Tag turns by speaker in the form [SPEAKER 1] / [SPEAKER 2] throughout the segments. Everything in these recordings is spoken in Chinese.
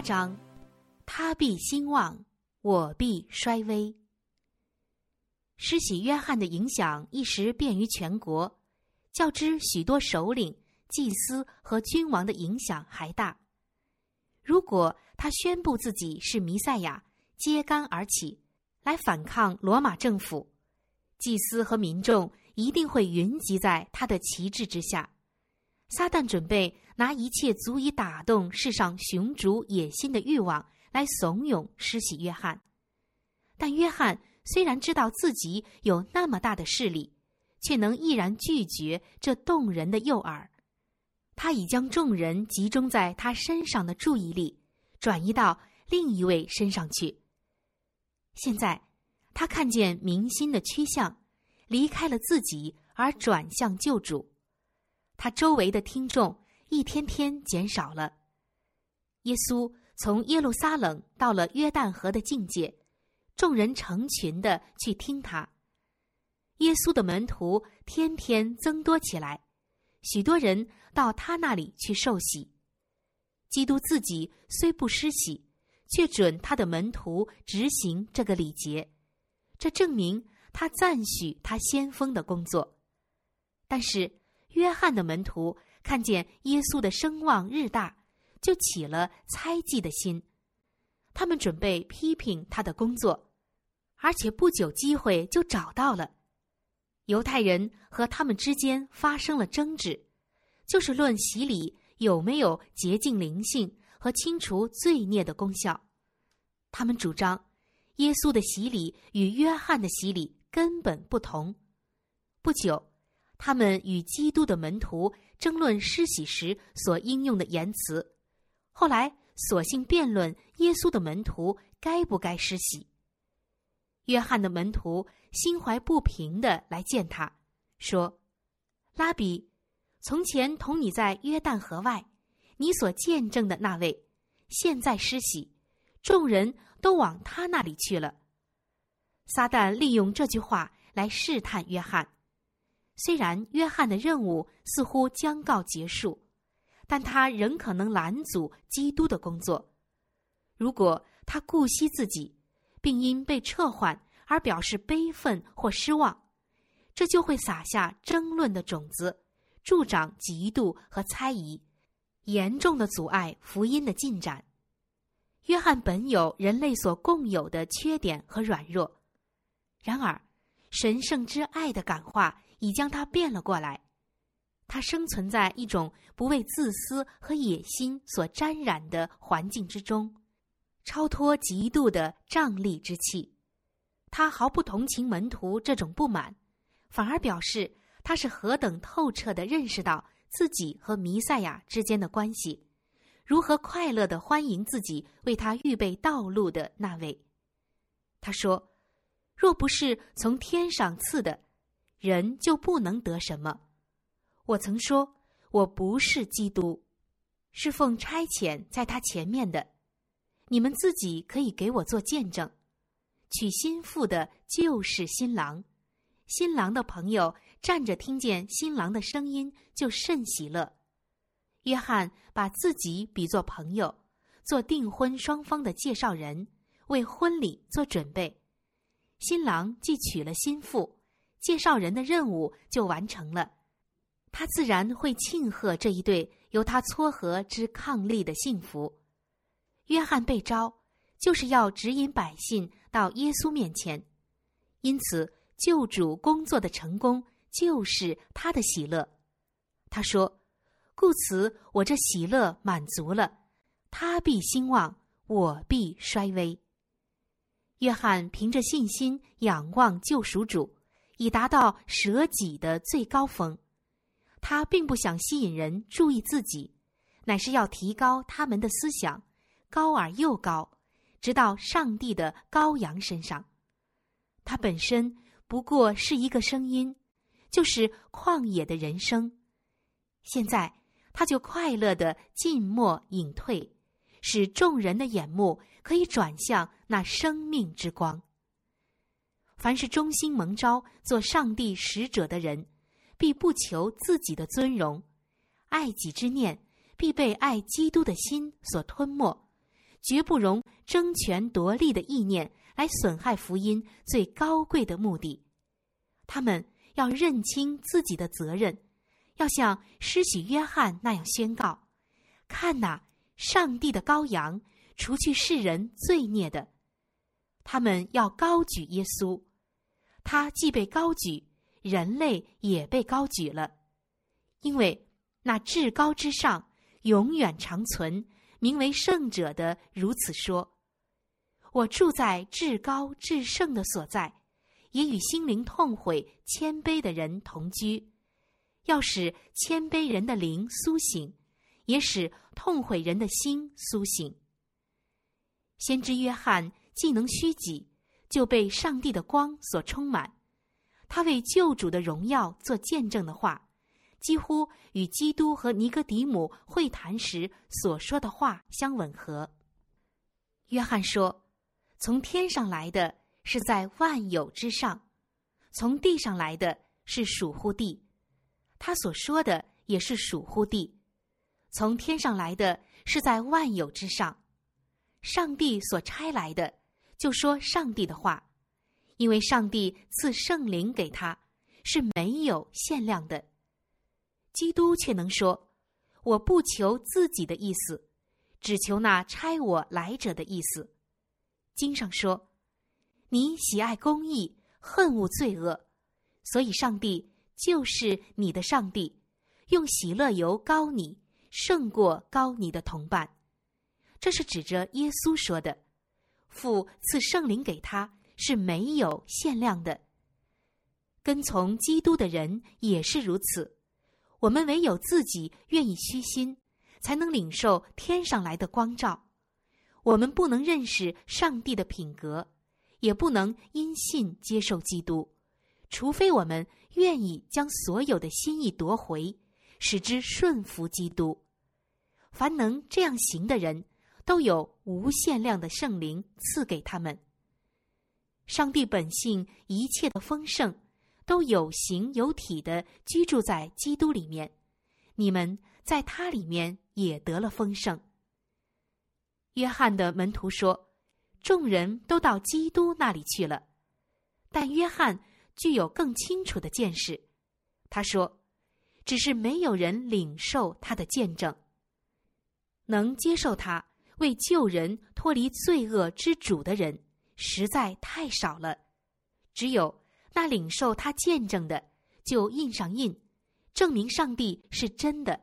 [SPEAKER 1] 八章，他必兴旺，我必衰微。施洗约翰的影响一时便于全国，较之许多首领、祭司和君王的影响还大。如果他宣布自己是弥赛亚，揭竿而起，来反抗罗马政府，祭司和民众一定会云集在他的旗帜之下。撒旦准备拿一切足以打动世上雄主野心的欲望来怂恿施洗约翰，但约翰虽然知道自己有那么大的势力，却能毅然拒绝这动人的诱饵。他已将众人集中在他身上的注意力转移到另一位身上去。现在，他看见民心的趋向，离开了自己而转向救主。他周围的听众一天天减少了。耶稣从耶路撒冷到了约旦河的境界，众人成群的去听他。耶稣的门徒天天增多起来，许多人到他那里去受洗。基督自己虽不施洗，却准他的门徒执行这个礼节，这证明他赞许他先锋的工作。但是。约翰的门徒看见耶稣的声望日大，就起了猜忌的心。他们准备批评他的工作，而且不久机会就找到了。犹太人和他们之间发生了争执，就是论洗礼有没有洁净灵性和清除罪孽的功效。他们主张，耶稣的洗礼与约翰的洗礼根本不同。不久。他们与基督的门徒争论施洗时所应用的言辞，后来索性辩论耶稣的门徒该不该施洗。约翰的门徒心怀不平的来见他，说：“拉比，从前同你在约旦河外，你所见证的那位，现在施洗，众人都往他那里去了。”撒旦利用这句话来试探约翰。虽然约翰的任务似乎将告结束，但他仍可能拦阻基督的工作。如果他顾惜自己，并因被撤换而表示悲愤或失望，这就会撒下争论的种子，助长嫉妒和猜疑，严重的阻碍福音的进展。约翰本有人类所共有的缺点和软弱，然而神圣之爱的感化。已将他变了过来，他生存在一种不为自私和野心所沾染的环境之中，超脱极度的仗力之气。他毫不同情门徒这种不满，反而表示他是何等透彻的认识到自己和弥赛亚之间的关系，如何快乐的欢迎自己为他预备道路的那位。他说：“若不是从天上赐的。”人就不能得什么。我曾说，我不是基督，是奉差遣在他前面的。你们自己可以给我做见证。娶新妇的就是新郎，新郎的朋友站着听见新郎的声音就甚喜乐。约翰把自己比作朋友，做订婚双方的介绍人，为婚礼做准备。新郎既娶了新妇。介绍人的任务就完成了，他自然会庆贺这一对由他撮合之伉俪的幸福。约翰被招，就是要指引百姓到耶稣面前，因此救主工作的成功就是他的喜乐。他说：“故此，我这喜乐满足了，他必兴旺，我必衰微。”约翰凭着信心仰望救赎主。以达到舍己的最高峰，他并不想吸引人注意自己，乃是要提高他们的思想，高而又高，直到上帝的羔羊身上。他本身不过是一个声音，就是旷野的人生。现在他就快乐的静默隐退，使众人的眼目可以转向那生命之光。凡是忠心蒙召做上帝使者的人，必不求自己的尊荣，爱己之念必被爱基督的心所吞没，绝不容争权夺利的意念来损害福音最高贵的目的。他们要认清自己的责任，要像施洗约翰那样宣告：“看哪，上帝的羔羊，除去世人罪孽的。”他们要高举耶稣，他既被高举，人类也被高举了，因为那至高之上永远长存。名为圣者的如此说：“我住在至高至圣的所在，也与心灵痛悔、谦卑的人同居，要使谦卑人的灵苏醒，也使痛悔人的心苏醒。”先知约翰既能虚己，就被上帝的光所充满，他为救主的荣耀做见证的话。几乎与基督和尼哥底母会谈时所说的话相吻合。约翰说：“从天上来的是在万有之上，从地上来的是属乎地。他所说的也是属乎地。从天上来的是在万有之上，上帝所差来的就说上帝的话，因为上帝赐圣灵给他，是没有限量的。”基督却能说：“我不求自己的意思，只求那差我来者的意思。”经上说：“你喜爱公义，恨恶罪恶，所以上帝就是你的上帝，用喜乐油膏你，胜过膏你的同伴。”这是指着耶稣说的。父赐圣灵给他是没有限量的。跟从基督的人也是如此。我们唯有自己愿意虚心，才能领受天上来的光照。我们不能认识上帝的品格，也不能因信接受基督，除非我们愿意将所有的心意夺回，使之顺服基督。凡能这样行的人，都有无限量的圣灵赐给他们。上帝本性一切的丰盛。都有形有体的居住在基督里面，你们在他里面也得了丰盛。约翰的门徒说：“众人都到基督那里去了。”但约翰具有更清楚的见识，他说：“只是没有人领受他的见证，能接受他为救人脱离罪恶之主的人实在太少了，只有。”那领受他见证的，就印上印，证明上帝是真的。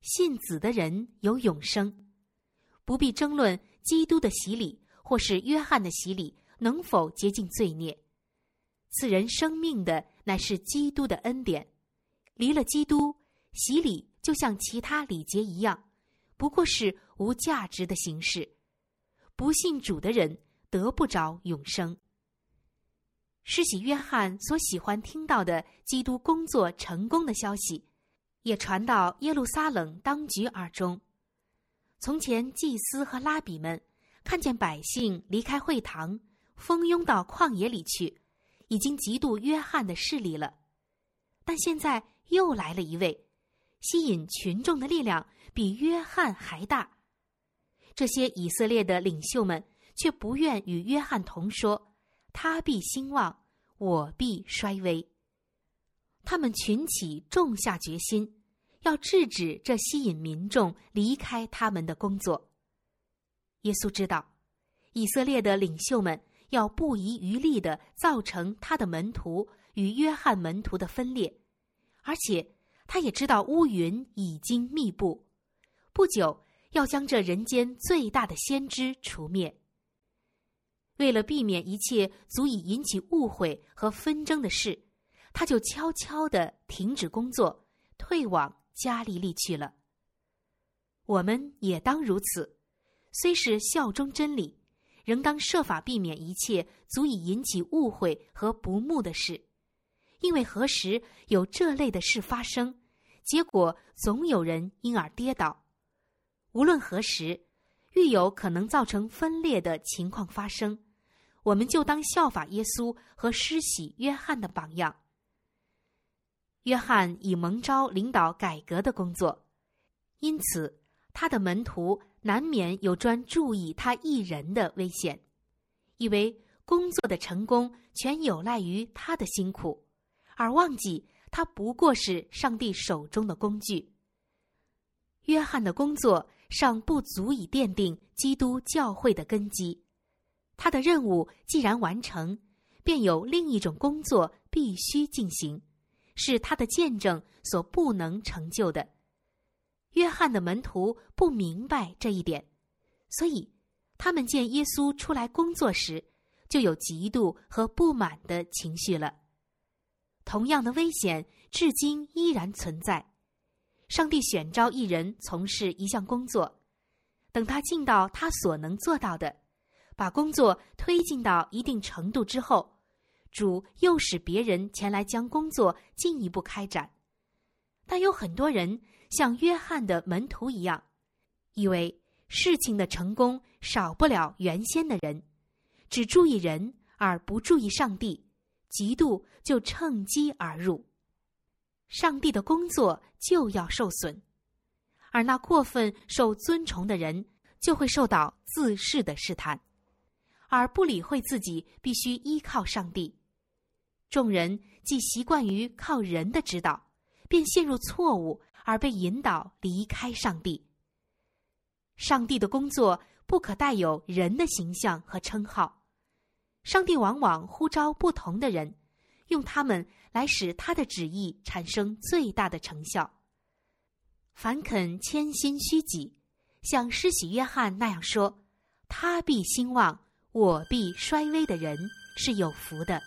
[SPEAKER 1] 信子的人有永生，不必争论基督的洗礼或是约翰的洗礼能否洁净罪孽。赐人生命的乃是基督的恩典。离了基督，洗礼就像其他礼节一样，不过是无价值的形式。不信主的人得不着永生。施洗约翰所喜欢听到的基督工作成功的消息，也传到耶路撒冷当局耳中。从前，祭司和拉比们看见百姓离开会堂，蜂拥到旷野里去，已经嫉妒约翰的势力了。但现在又来了一位，吸引群众的力量比约翰还大。这些以色列的领袖们却不愿与约翰同说。他必兴旺，我必衰微。他们群起，种下决心，要制止这吸引民众离开他们的工作。耶稣知道，以色列的领袖们要不遗余力的造成他的门徒与约翰门徒的分裂，而且他也知道乌云已经密布，不久要将这人间最大的先知除灭。为了避免一切足以引起误会和纷争的事，他就悄悄的停止工作，退往加利利去了。我们也当如此，虽是效忠真理，仍当设法避免一切足以引起误会和不睦的事，因为何时有这类的事发生，结果总有人因而跌倒。无论何时，遇有可能造成分裂的情况发生。我们就当效法耶稣和施洗约翰的榜样。约翰以蒙召领导改革的工作，因此他的门徒难免有专注意他一人的危险，以为工作的成功全有赖于他的辛苦，而忘记他不过是上帝手中的工具。约翰的工作尚不足以奠定基督教会的根基，他的任务既然完成，便有另一种工作必须进行，是他的见证所不能成就的。约翰的门徒不明白这一点，所以他们见耶稣出来工作时，就有嫉妒和不满的情绪了。同样的危险至今依然存在。上帝选召一人从事一项工作，等他尽到他所能做到的，把工作推进到一定程度之后，主又使别人前来将工作进一步开展。但有很多人。像约翰的门徒一样，以为事情的成功少不了原先的人，只注意人而不注意上帝，嫉妒就趁机而入，上帝的工作就要受损，而那过分受尊崇的人就会受到自恃的试探，而不理会自己必须依靠上帝。众人既习惯于靠人的指导，便陷入错误。而被引导离开上帝。上帝的工作不可带有人的形象和称号。上帝往往呼召不同的人，用他们来使他的旨意产生最大的成效。凡肯谦心虚己，像施洗约翰那样说：“他必兴旺，我必衰微”的人是有福的。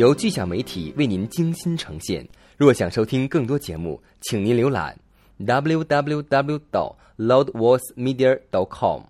[SPEAKER 2] 由巨响媒体为您精心呈现。若想收听更多节目，请您浏览 www. 到 loudvoicemedia. dot com。